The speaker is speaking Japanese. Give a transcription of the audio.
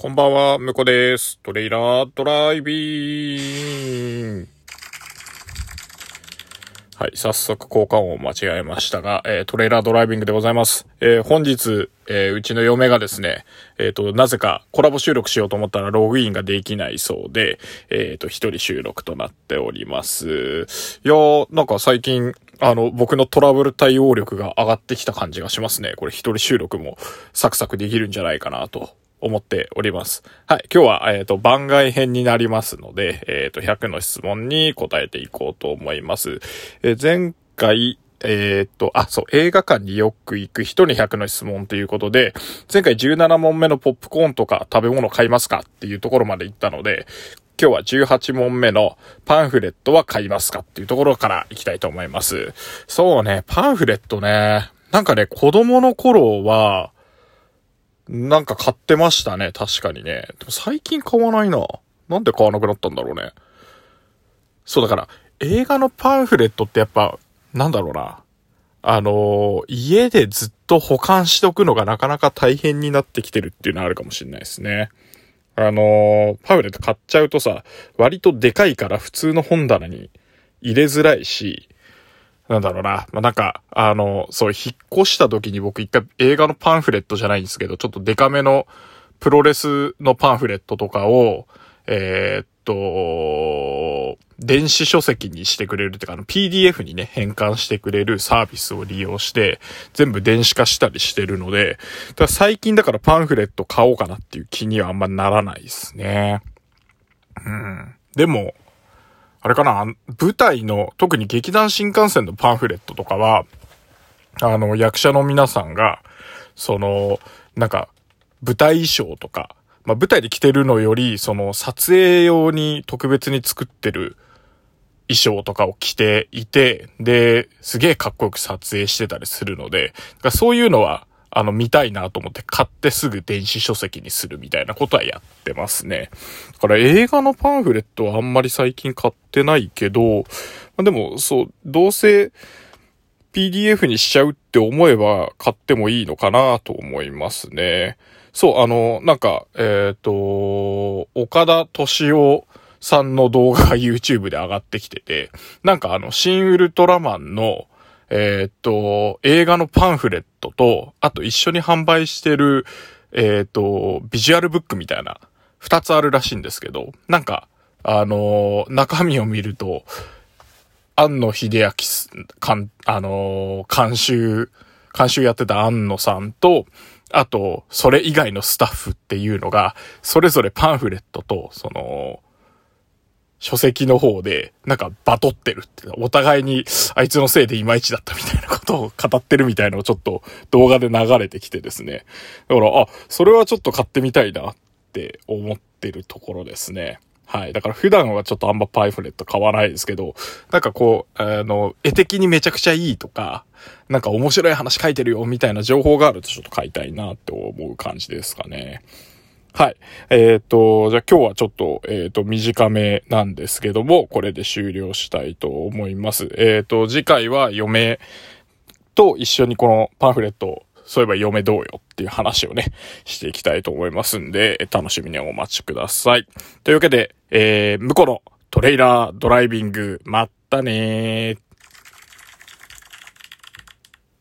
こんばんは、むこです。トレイラードライビン。はい、早速交換音を間違えましたが、えー、トレーラードライビングでございます。えー、本日、えー、うちの嫁がですね、えっ、と、なぜかコラボ収録しようと思ったらログインができないそうで、えっ、と、一人収録となっております。いやー、なんか最近、あの、僕のトラブル対応力が上がってきた感じがしますね。これ一人収録もサクサクできるんじゃないかなと思っております。はい。今日は、えっ、ー、と、番外編になりますので、えっ、ー、と、100の質問に答えていこうと思います。えー、前回、えっ、と、あ、そう、映画館によく行く人に100の質問ということで、前回17問目のポップコーンとか食べ物買いますかっていうところまで行ったので、今日は18問目のパンフレットは買いますかっていうところから行きたいと思います。そうね、パンフレットね。なんかね、子供の頃は、なんか買ってましたね、確かにね。でも最近買わないな。なんで買わなくなったんだろうね。そうだから、映画のパンフレットってやっぱ、なんだろうな。あのー、家でずっと保管しとくのがなかなか大変になってきてるっていうのはあるかもしれないですね。あのー、パンフレット買っちゃうとさ、割とでかいから普通の本棚に入れづらいし、なんだろうな。まあ、なんか、あの、そう、引っ越した時に僕一回映画のパンフレットじゃないんですけど、ちょっとデカめのプロレスのパンフレットとかを、えー、っと、電子書籍にしてくれるっていうか、あの PDF にね、変換してくれるサービスを利用して、全部電子化したりしてるので、だ最近だからパンフレット買おうかなっていう気にはあんまならないですね。うん。でも、あれかな、舞台の、特に劇団新幹線のパンフレットとかは、あの、役者の皆さんが、その、なんか、舞台衣装とか、まあ、舞台で着てるのより、その、撮影用に特別に作ってる衣装とかを着ていて、で、すげえかっこよく撮影してたりするので、そういうのは、あの、見たいなと思って買ってすぐ電子書籍にするみたいなことはやってますね。だから映画のパンフレットはあんまり最近買ってないけど、まあ、でも、そう、どうせ PDF にしちゃうって思えば買ってもいいのかなと思いますね。そう、あの、なんか、えっ、ー、と、岡田敏夫さんの動画が YouTube で上がってきてて、なんかあの、新ウルトラマンの、えー、っと、映画のパンフレットと、あと一緒に販売してる、えー、っと、ビジュアルブックみたいな、二つあるらしいんですけど、なんか、あのー、中身を見ると、安野秀明かん、あのー、監修、監修やってた安野さんと、あと、それ以外のスタッフっていうのが、それぞれパンフレットと、その、書籍の方で、なんかバトってるって、お互いにあいつのせいでいまいちだったみたいなことを語ってるみたいなのをちょっと動画で流れてきてですね。だから、あ、それはちょっと買ってみたいなって思ってるところですね。はい。だから普段はちょっとあんまパイフレット買わないですけど、なんかこう、あの、絵的にめちゃくちゃいいとか、なんか面白い話書いてるよみたいな情報があるとちょっと買いたいなって思う感じですかね。はい。えっ、ー、と、じゃあ今日はちょっと、えっ、ー、と、短めなんですけども、これで終了したいと思います。えっ、ー、と、次回は嫁と一緒にこのパンフレットをそういえば嫁どうよっていう話をね、していきたいと思いますんで、楽しみにお待ちください。というわけで、えー、向こうのトレーラードライビング、まったねー。